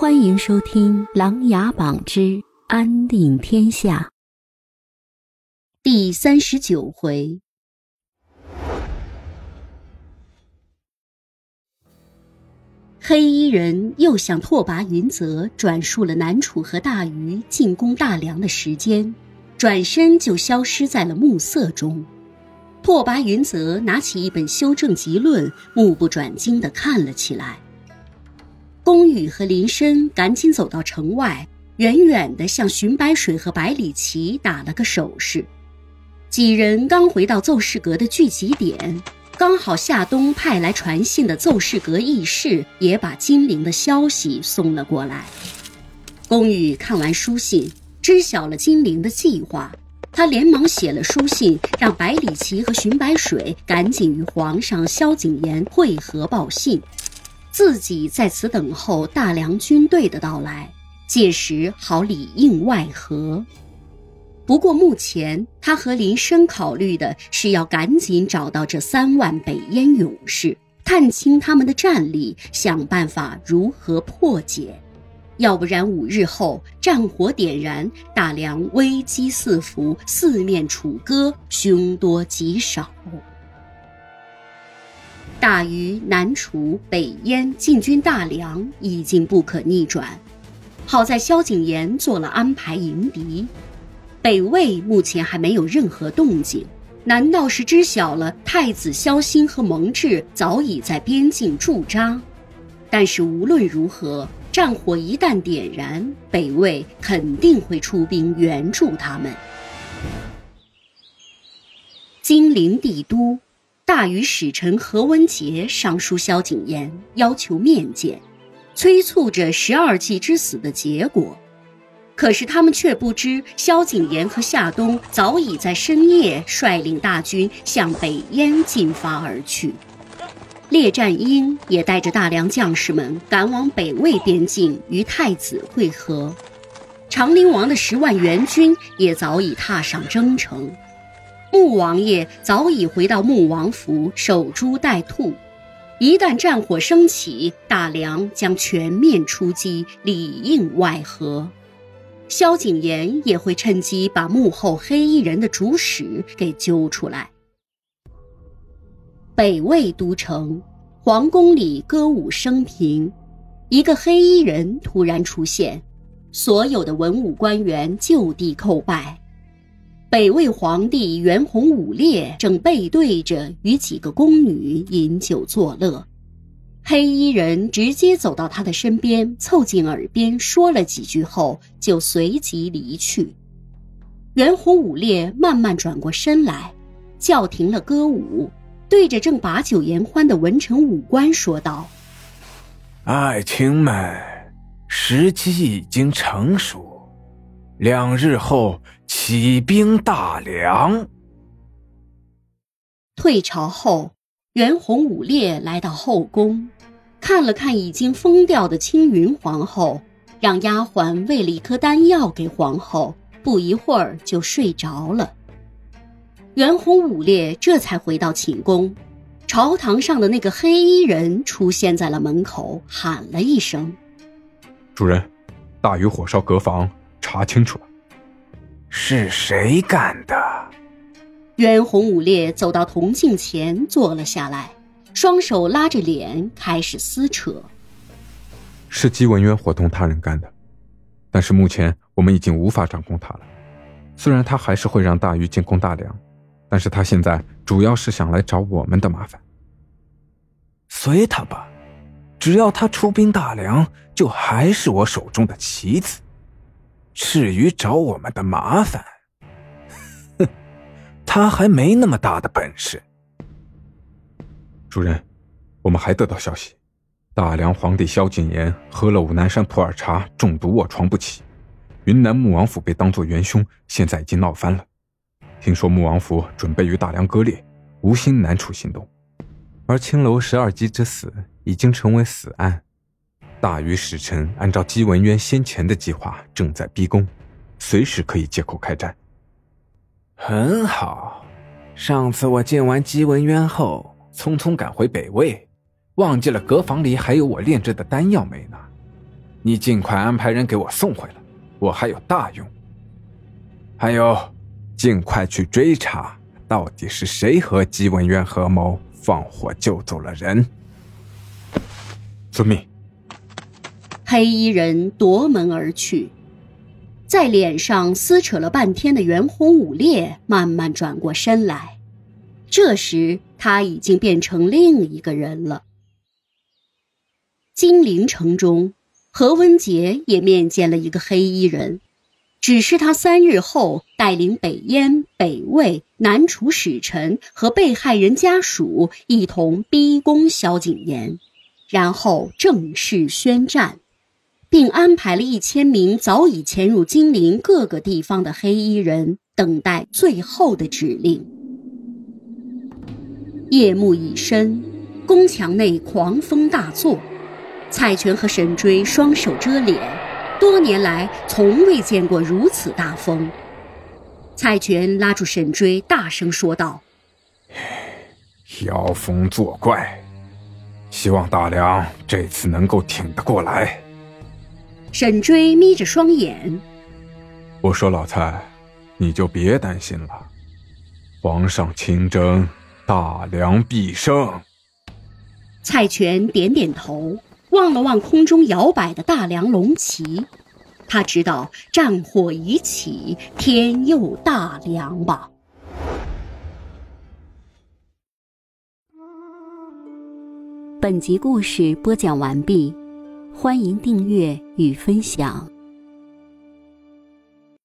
欢迎收听《琅琊榜之安定天下》第三十九回。黑衣人又向拓跋云泽转述了南楚和大禹进攻大梁的时间，转身就消失在了暮色中。拓跋云泽拿起一本修正集论，目不转睛地看了起来。宫羽和林深赶紧走到城外，远远地向荀白水和百里奇打了个手势。几人刚回到奏事阁的聚集点，刚好夏冬派来传信的奏事阁议事也把金陵的消息送了过来。宫羽看完书信，知晓了金陵的计划，他连忙写了书信，让百里奇和荀白水赶紧与皇上萧景琰会合报信。自己在此等候大梁军队的到来，届时好里应外合。不过目前他和林深考虑的是要赶紧找到这三万北燕勇士，探清他们的战力，想办法如何破解。要不然五日后战火点燃，大梁危机四伏，四面楚歌，凶多吉少。大禹、南楚、北燕进军大梁已经不可逆转，好在萧景琰做了安排迎敌。北魏目前还没有任何动静，难道是知晓了太子萧兴和蒙挚早已在边境驻扎？但是无论如何，战火一旦点燃，北魏肯定会出兵援助他们。金陵帝都。大禹使臣何文杰上书萧景琰，要求面见，催促着十二骑之死的结果。可是他们却不知，萧景琰和夏冬早已在深夜率领大军向北燕进发而去。列战英也带着大梁将士们赶往北魏边境与太子会合。长陵王的十万援军也早已踏上征程。穆王爷早已回到穆王府守株待兔，一旦战火升起，大梁将全面出击，里应外合。萧景琰也会趁机把幕后黑衣人的主使给揪出来。北魏都城皇宫里歌舞升平，一个黑衣人突然出现，所有的文武官员就地叩拜。北魏皇帝元宏武烈正背对着与几个宫女饮酒作乐，黑衣人直接走到他的身边，凑近耳边说了几句后，就随即离去。元宏武烈慢慢转过身来，叫停了歌舞，对着正把酒言欢的文臣武官说道：“爱卿们，时机已经成熟。”两日后起兵大梁。退朝后，袁弘武烈来到后宫，看了看已经疯掉的青云皇后，让丫鬟喂了一颗丹药给皇后，不一会儿就睡着了。袁弘武烈这才回到寝宫，朝堂上的那个黑衣人出现在了门口，喊了一声：“主人，大雨火烧阁房。”查清楚了，是谁干的？袁洪武烈走到铜镜前坐了下来，双手拉着脸开始撕扯。是姬文渊伙同他人干的，但是目前我们已经无法掌控他了。虽然他还是会让大鱼进攻大梁，但是他现在主要是想来找我们的麻烦。随他吧，只要他出兵大梁，就还是我手中的棋子。至于找我们的麻烦，哼，他还没那么大的本事。主任，我们还得到消息，大梁皇帝萧景琰喝了武南山普洱茶中毒卧床不起，云南穆王府被当作元凶，现在已经闹翻了。听说穆王府准备与大梁割裂，无心南楚行动，而青楼十二姬之死已经成为死案。大禹使臣按照姬文渊先前的计划，正在逼宫，随时可以借口开战。很好，上次我见完姬文渊后，匆匆赶回北魏，忘记了阁房里还有我炼制的丹药没拿。你尽快安排人给我送回来，我还有大用。还有，尽快去追查，到底是谁和姬文渊合谋放火救走了人。遵命。黑衣人夺门而去，在脸上撕扯了半天的袁弘武烈慢慢转过身来，这时他已经变成另一个人了。金陵城中，何文杰也面见了一个黑衣人，只是他三日后带领北燕、北魏、南楚使臣和被害人家属一同逼宫萧景琰，然后正式宣战，并安排了一千名早已潜入金陵各个地方的黑衣人，等待最后的指令。夜幕已深，宫墙内狂风大作。蔡权和沈追双手遮脸，多年来从未见过如此大风。蔡权拉住沈追，大声说道：“妖风作怪，希望大梁这次能够挺得过来。”沈追眯着双眼：“我说老蔡，你就别担心了，皇上亲征，大梁必胜。”蔡权点点头。望了望空中摇摆的大梁龙旗，他知道战火已起，天佑大梁吧。本集故事播讲完毕，欢迎订阅与分享。